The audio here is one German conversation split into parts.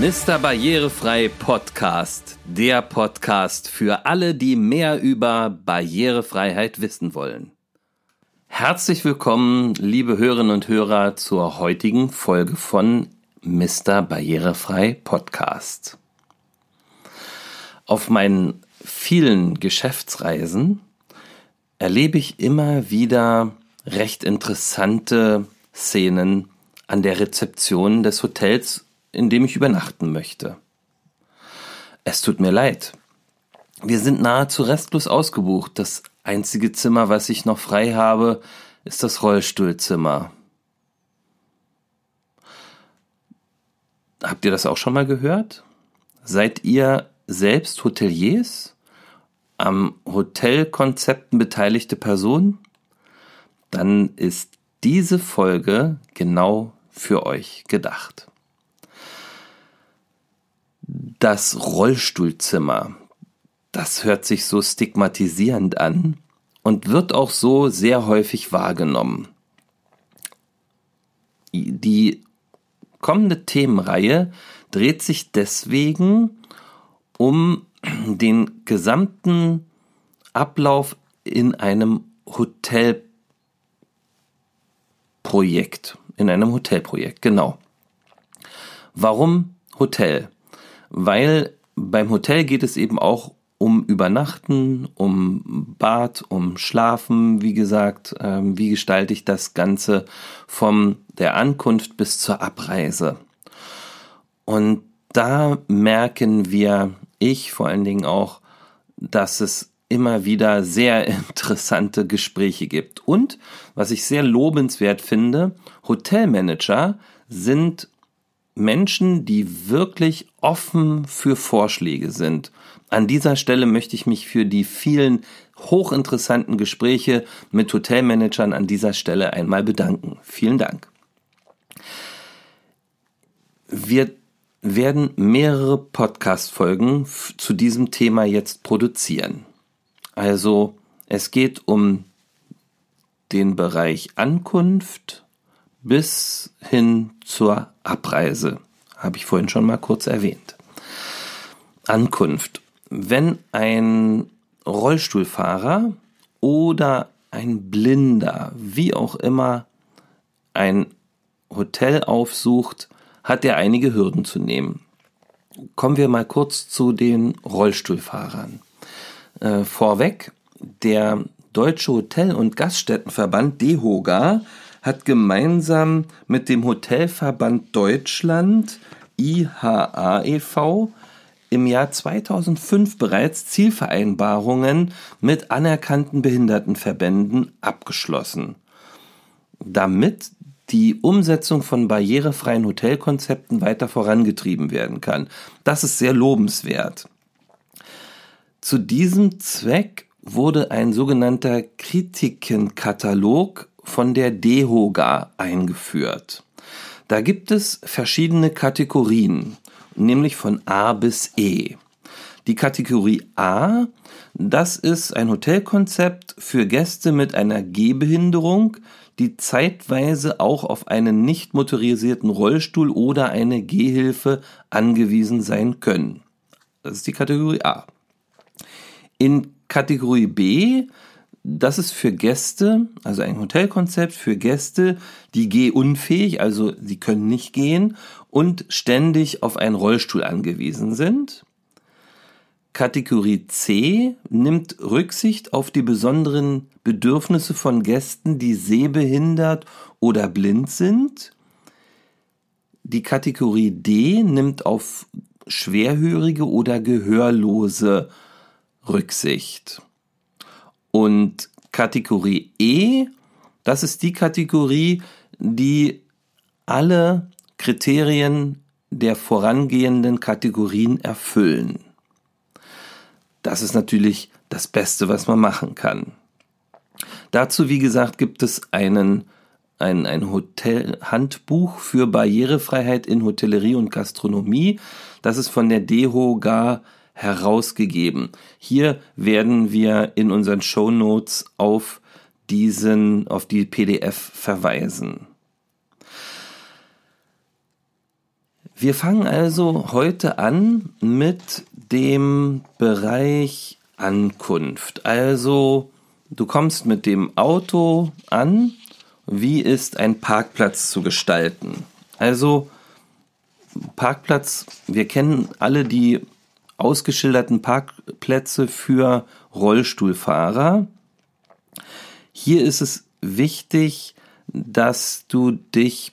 Mr. Barrierefrei Podcast, der Podcast für alle, die mehr über Barrierefreiheit wissen wollen. Herzlich willkommen, liebe Hörerinnen und Hörer, zur heutigen Folge von Mr. Barrierefrei Podcast. Auf meinen vielen Geschäftsreisen erlebe ich immer wieder recht interessante Szenen an der Rezeption des Hotels in dem ich übernachten möchte. Es tut mir leid. Wir sind nahezu restlos ausgebucht. Das einzige Zimmer, was ich noch frei habe, ist das Rollstuhlzimmer. Habt ihr das auch schon mal gehört? Seid ihr selbst Hoteliers? Am Hotelkonzepten beteiligte Personen? Dann ist diese Folge genau für euch gedacht das Rollstuhlzimmer. Das hört sich so stigmatisierend an und wird auch so sehr häufig wahrgenommen. Die kommende Themenreihe dreht sich deswegen um den gesamten Ablauf in einem Hotelprojekt. In einem Hotelprojekt, genau. Warum Hotel? Weil beim Hotel geht es eben auch um Übernachten, um Bad, um Schlafen, wie gesagt, ähm, wie gestalte ich das Ganze vom der Ankunft bis zur Abreise. Und da merken wir, ich vor allen Dingen auch, dass es immer wieder sehr interessante Gespräche gibt. Und was ich sehr lobenswert finde, Hotelmanager sind Menschen, die wirklich offen für Vorschläge sind. An dieser Stelle möchte ich mich für die vielen hochinteressanten Gespräche mit Hotelmanagern an dieser Stelle einmal bedanken. Vielen Dank. Wir werden mehrere Podcast-Folgen zu diesem Thema jetzt produzieren. Also, es geht um den Bereich Ankunft, bis hin zur Abreise. Habe ich vorhin schon mal kurz erwähnt. Ankunft. Wenn ein Rollstuhlfahrer oder ein Blinder, wie auch immer, ein Hotel aufsucht, hat er einige Hürden zu nehmen. Kommen wir mal kurz zu den Rollstuhlfahrern. Äh, vorweg, der Deutsche Hotel- und Gaststättenverband DEHOGA hat gemeinsam mit dem Hotelverband Deutschland IHA e.V. im Jahr 2005 bereits Zielvereinbarungen mit anerkannten Behindertenverbänden abgeschlossen, damit die Umsetzung von barrierefreien Hotelkonzepten weiter vorangetrieben werden kann. Das ist sehr lobenswert. Zu diesem Zweck wurde ein sogenannter Kritikenkatalog von der DEHOGA eingeführt. Da gibt es verschiedene Kategorien, nämlich von A bis E. Die Kategorie A, das ist ein Hotelkonzept für Gäste mit einer Gehbehinderung, die zeitweise auch auf einen nicht motorisierten Rollstuhl oder eine Gehhilfe angewiesen sein können. Das ist die Kategorie A. In Kategorie B das ist für Gäste, also ein Hotelkonzept für Gäste, die gehunfähig, also sie können nicht gehen und ständig auf einen Rollstuhl angewiesen sind. Kategorie C nimmt Rücksicht auf die besonderen Bedürfnisse von Gästen, die sehbehindert oder blind sind. Die Kategorie D nimmt auf Schwerhörige oder Gehörlose Rücksicht. Und Kategorie E, das ist die Kategorie, die alle Kriterien der vorangehenden Kategorien erfüllen. Das ist natürlich das Beste, was man machen kann. Dazu, wie gesagt, gibt es einen, ein, ein Hotelhandbuch für Barrierefreiheit in Hotellerie und Gastronomie. Das ist von der DEHOGA herausgegeben. Hier werden wir in unseren Show Notes auf diesen, auf die PDF verweisen. Wir fangen also heute an mit dem Bereich Ankunft. Also du kommst mit dem Auto an. Wie ist ein Parkplatz zu gestalten? Also Parkplatz, wir kennen alle die ausgeschilderten Parkplätze für Rollstuhlfahrer. Hier ist es wichtig, dass du dich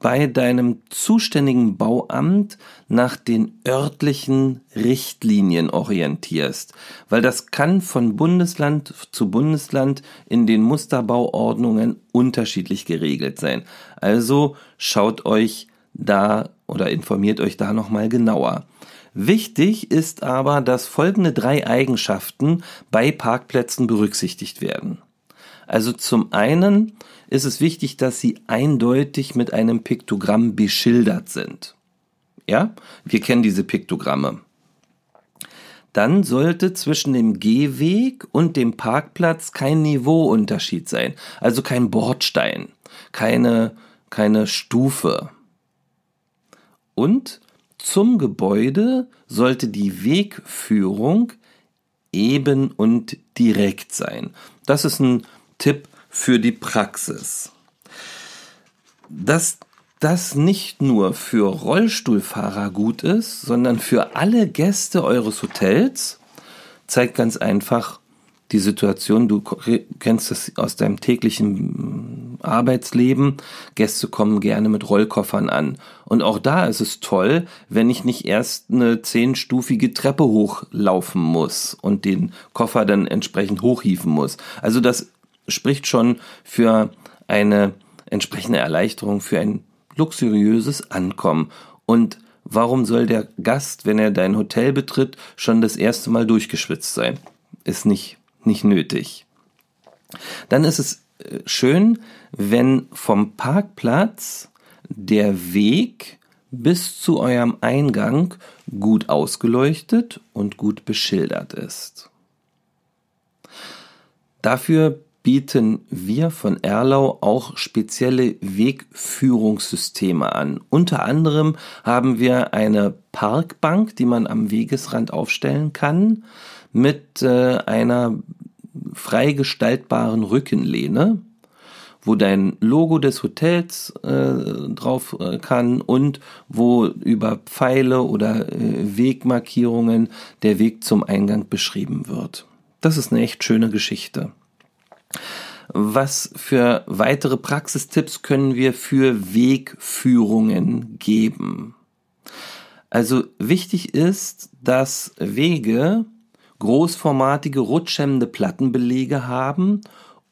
bei deinem zuständigen Bauamt nach den örtlichen Richtlinien orientierst, weil das kann von Bundesland zu Bundesland in den Musterbauordnungen unterschiedlich geregelt sein. Also schaut euch da oder informiert euch da nochmal genauer. Wichtig ist aber, dass folgende drei Eigenschaften bei Parkplätzen berücksichtigt werden. Also zum einen ist es wichtig, dass sie eindeutig mit einem Piktogramm beschildert sind. Ja, wir kennen diese Piktogramme. Dann sollte zwischen dem Gehweg und dem Parkplatz kein Niveauunterschied sein, also kein Bordstein, keine, keine Stufe. Und zum Gebäude sollte die Wegführung eben und direkt sein. Das ist ein Tipp für die Praxis. Dass das nicht nur für Rollstuhlfahrer gut ist, sondern für alle Gäste eures Hotels, zeigt ganz einfach die Situation, du kennst das aus deinem täglichen Arbeitsleben, Gäste kommen gerne mit Rollkoffern an. Und auch da ist es toll, wenn ich nicht erst eine zehnstufige Treppe hochlaufen muss und den Koffer dann entsprechend hochhieven muss. Also das spricht schon für eine entsprechende Erleichterung, für ein luxuriöses Ankommen. Und warum soll der Gast, wenn er dein Hotel betritt, schon das erste Mal durchgeschwitzt sein? Ist nicht, nicht nötig. Dann ist es schön, wenn vom Parkplatz der Weg bis zu eurem Eingang gut ausgeleuchtet und gut beschildert ist. Dafür bieten wir von Erlau auch spezielle Wegführungssysteme an. Unter anderem haben wir eine Parkbank, die man am Wegesrand aufstellen kann, mit äh, einer frei gestaltbaren Rückenlehne, wo dein Logo des Hotels äh, drauf äh, kann und wo über Pfeile oder äh, Wegmarkierungen der Weg zum Eingang beschrieben wird. Das ist eine echt schöne Geschichte. Was für weitere Praxistipps können wir für Wegführungen geben? Also wichtig ist, dass Wege großformatige rutschhemmende Plattenbelege haben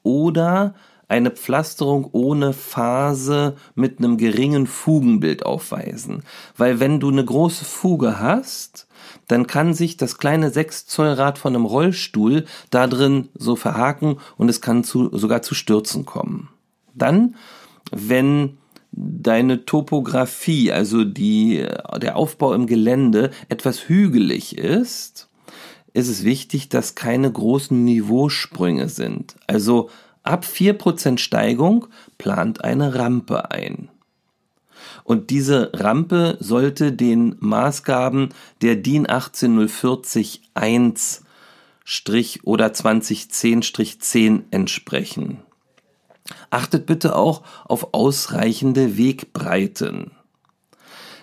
oder eine Pflasterung ohne Phase mit einem geringen Fugenbild aufweisen. Weil wenn du eine große Fuge hast, dann kann sich das kleine 6 Zoll Rad von einem Rollstuhl da drin so verhaken und es kann zu, sogar zu Stürzen kommen. Dann, wenn deine Topografie, also die, der Aufbau im Gelände etwas hügelig ist, ist es wichtig, dass keine großen Niveausprünge sind. Also ab 4% Steigung plant eine Rampe ein. Und diese Rampe sollte den Maßgaben der DIN 18040 1 oder 2010-10 entsprechen. Achtet bitte auch auf ausreichende Wegbreiten.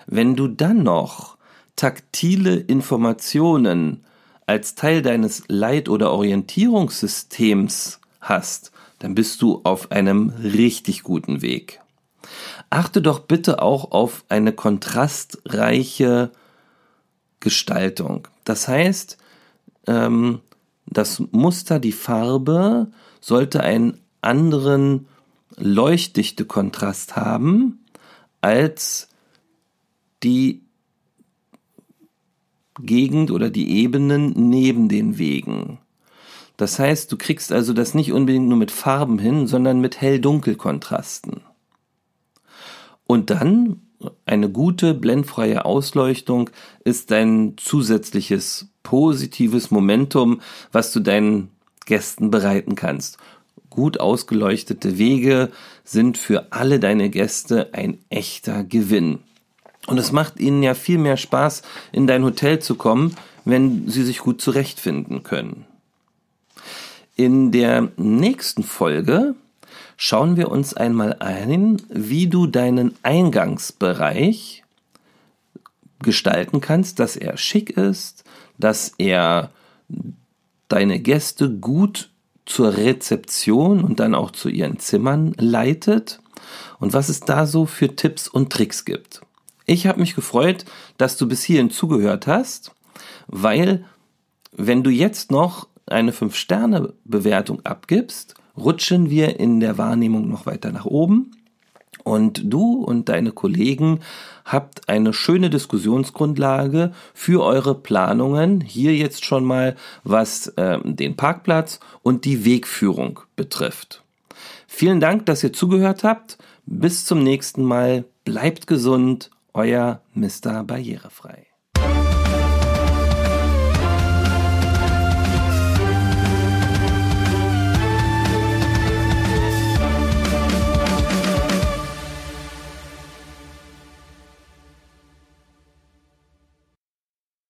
Wenn du dann noch taktile Informationen als Teil deines Leit- oder Orientierungssystems hast, dann bist du auf einem richtig guten Weg. Achte doch bitte auch auf eine kontrastreiche Gestaltung. Das heißt, ähm, das Muster, die Farbe sollte einen anderen Leuchtdichte-Kontrast haben als die Gegend oder die Ebenen neben den Wegen. Das heißt, du kriegst also das nicht unbedingt nur mit Farben hin, sondern mit Hell-Dunkel-Kontrasten. Und dann eine gute blendfreie Ausleuchtung ist ein zusätzliches positives Momentum, was du deinen Gästen bereiten kannst. Gut ausgeleuchtete Wege sind für alle deine Gäste ein echter Gewinn. Und es macht ihnen ja viel mehr Spaß, in dein Hotel zu kommen, wenn sie sich gut zurechtfinden können. In der nächsten Folge schauen wir uns einmal ein, wie du deinen Eingangsbereich gestalten kannst, dass er schick ist, dass er deine Gäste gut zur Rezeption und dann auch zu ihren Zimmern leitet und was es da so für Tipps und Tricks gibt. Ich habe mich gefreut, dass du bis hierhin zugehört hast, weil wenn du jetzt noch eine 5-Sterne-Bewertung abgibst, rutschen wir in der Wahrnehmung noch weiter nach oben. Und du und deine Kollegen habt eine schöne Diskussionsgrundlage für eure Planungen. Hier jetzt schon mal, was äh, den Parkplatz und die Wegführung betrifft. Vielen Dank, dass ihr zugehört habt. Bis zum nächsten Mal. Bleibt gesund. Euer Mr. Barrierefrei.